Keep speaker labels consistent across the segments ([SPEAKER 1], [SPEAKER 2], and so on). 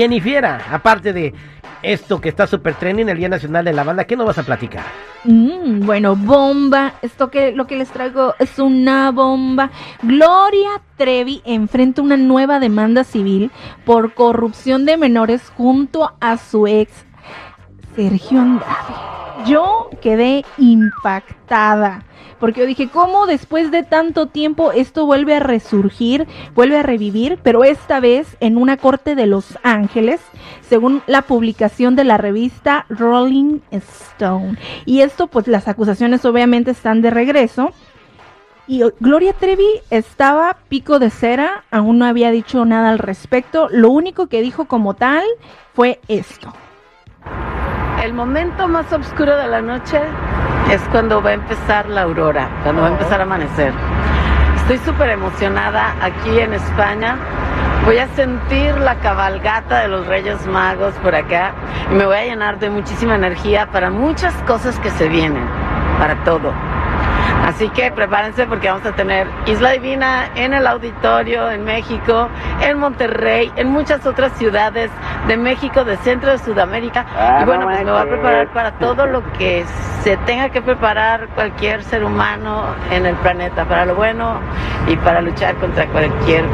[SPEAKER 1] Jennifiera, aparte de esto que está súper trending el Día Nacional de la Banda, ¿qué nos vas a platicar?
[SPEAKER 2] Mm, bueno, bomba. Esto que lo que les traigo es una bomba. Gloria Trevi enfrenta una nueva demanda civil por corrupción de menores junto a su ex Sergio Andrade. Yo quedé impactada porque yo dije, ¿cómo después de tanto tiempo esto vuelve a resurgir, vuelve a revivir, pero esta vez en una corte de Los Ángeles, según la publicación de la revista Rolling Stone? Y esto, pues las acusaciones obviamente están de regreso. Y Gloria Trevi estaba pico de cera, aún no había dicho nada al respecto. Lo único que dijo como tal fue esto.
[SPEAKER 3] El momento más oscuro de la noche es cuando va a empezar la aurora, cuando va a empezar a amanecer. Estoy súper emocionada aquí en España. Voy a sentir la cabalgata de los Reyes Magos por acá y me voy a llenar de muchísima energía para muchas cosas que se vienen, para todo. Así que prepárense porque vamos a tener Isla Divina en el auditorio en México, en Monterrey, en muchas otras ciudades de México, de Centro de Sudamérica. y bueno, pues me voy a preparar para todo lo que se tenga que preparar cualquier ser humano en el planeta, para lo bueno y para luchar contra cualquier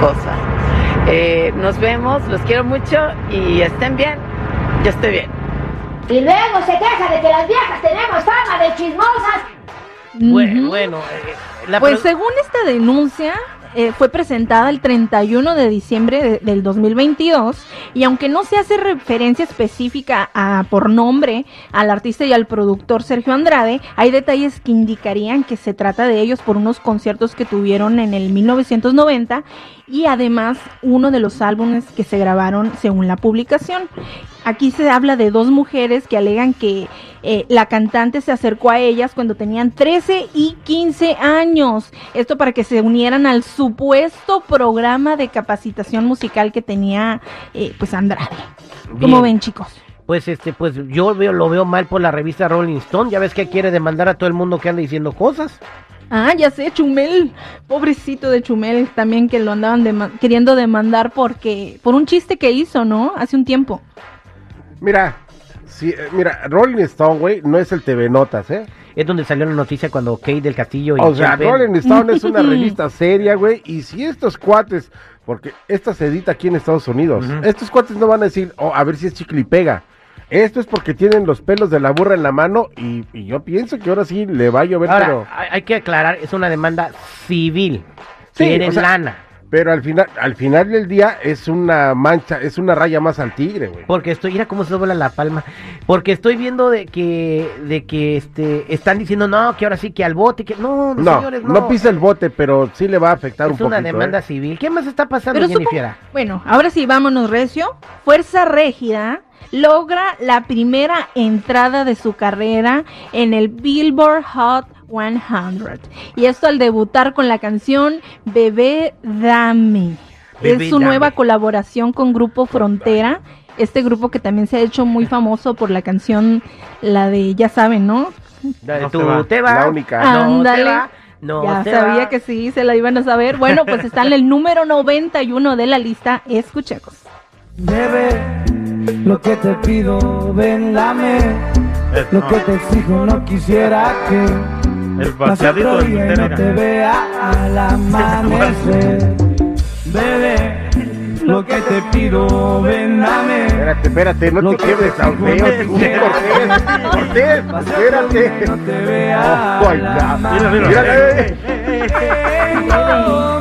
[SPEAKER 3] cosa. Eh, nos vemos, los quiero mucho y estén bien, yo estoy bien.
[SPEAKER 4] Y luego se queja de que las viejas tenemos fama de chismosas.
[SPEAKER 1] Bueno, bueno eh,
[SPEAKER 2] pues según esta denuncia, eh, fue presentada el 31 de diciembre del 2022 y aunque no se hace referencia específica a, por nombre al artista y al productor Sergio Andrade, hay detalles que indicarían que se trata de ellos por unos conciertos que tuvieron en el 1990 y además uno de los álbumes que se grabaron según la publicación. Aquí se habla de dos mujeres que alegan que eh, la cantante se acercó a ellas cuando tenían 13 y 15 años. Esto para que se unieran al supuesto programa de capacitación musical que tenía eh, pues Andrade. ¿Cómo ven chicos?
[SPEAKER 1] Pues este, pues yo veo, lo veo mal por la revista Rolling Stone. Ya ves que quiere demandar a todo el mundo que anda diciendo cosas.
[SPEAKER 2] Ah, ya sé, Chumel, pobrecito de Chumel, también que lo andaban queriendo demandar porque por un chiste que hizo, ¿no? Hace un tiempo.
[SPEAKER 5] Mira, sí, eh, mira, Rolling Stone, güey, no es el TV Notas, ¿eh?
[SPEAKER 1] Es donde salió la noticia cuando Kate del Castillo y
[SPEAKER 5] O sea, Rolling Stone es una revista seria, güey, y si estos cuates, porque esta se edita aquí en Estados Unidos, estos cuates no van a decir, oh, a ver si es chicle y pega. Esto es porque tienen los pelos de la burra en la mano y, yo pienso que ahora sí le va a llover,
[SPEAKER 1] pero... Hay que aclarar, es una demanda civil. Sí, lana.
[SPEAKER 5] Pero al final, al final del día es una mancha, es una raya más al tigre, güey.
[SPEAKER 1] Porque estoy, mira cómo se dobla la palma. Porque estoy viendo de que, de que este, están diciendo no, que ahora sí que al bote, que no,
[SPEAKER 5] no, señores, no. No pisa el bote, pero sí le va a afectar un poco. Es
[SPEAKER 1] una demanda
[SPEAKER 5] ¿eh?
[SPEAKER 1] civil. ¿Qué más está pasando, Jennifer?
[SPEAKER 2] Bueno, ahora sí, vámonos, Recio. Fuerza Régida logra la primera entrada de su carrera en el Billboard Hot 100. Y esto al debutar con la canción Bebé Dame. es su nueva colaboración con Grupo Frontera. Este grupo que también se ha hecho muy famoso por la canción, la de, ya saben, ¿no?
[SPEAKER 1] La de tu te va.
[SPEAKER 5] La única.
[SPEAKER 2] Ándale. No, ya sabía que sí, se la iban a saber. Bueno, pues está en el número 91 de la lista. Escuchemos.
[SPEAKER 6] Bebé, lo que te pido, ven, dame. Lo que te exijo, no quisiera que
[SPEAKER 7] el vaciadito de
[SPEAKER 6] no te vea al amanecer. Bebé, lo que te pido, ven dame.
[SPEAKER 5] Espérate, espérate, no te quiebres al feo. Cortés, Cortés, espérate.
[SPEAKER 6] No te vea oh, Mira, mira. mira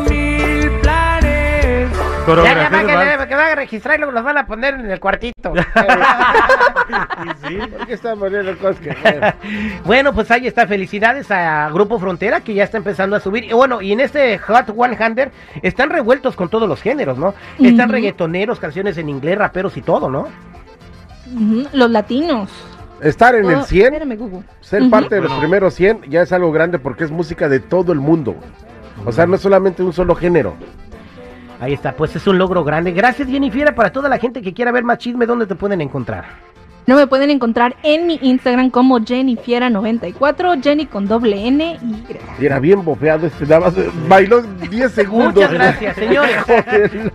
[SPEAKER 1] ya, ya, va, que, que, va a registrar y luego los van a poner en el cuartito.
[SPEAKER 5] sí? ¿Por qué están poniendo cosas que
[SPEAKER 1] Bueno, pues ahí está. Felicidades a Grupo Frontera que ya está empezando a subir. Y bueno, y en este Hot 100 están revueltos con todos los géneros, ¿no? Están reggaetoneros, canciones en inglés, raperos y todo, ¿no?
[SPEAKER 2] Los latinos.
[SPEAKER 5] Estar en el 100, ser parte de los primeros 100 ya es algo grande porque es música de todo el mundo. O sea, no es solamente un solo género.
[SPEAKER 1] Ahí está, pues es un logro grande. Gracias, Jennifer. Para toda la gente que quiera ver más chisme, ¿dónde te pueden encontrar?
[SPEAKER 2] No me pueden encontrar en mi Instagram como Jennifiera94, Jenny con doble N
[SPEAKER 5] y. Era bien bofeado este, nada más bailó 10 segundos.
[SPEAKER 1] Muchas gracias, señores.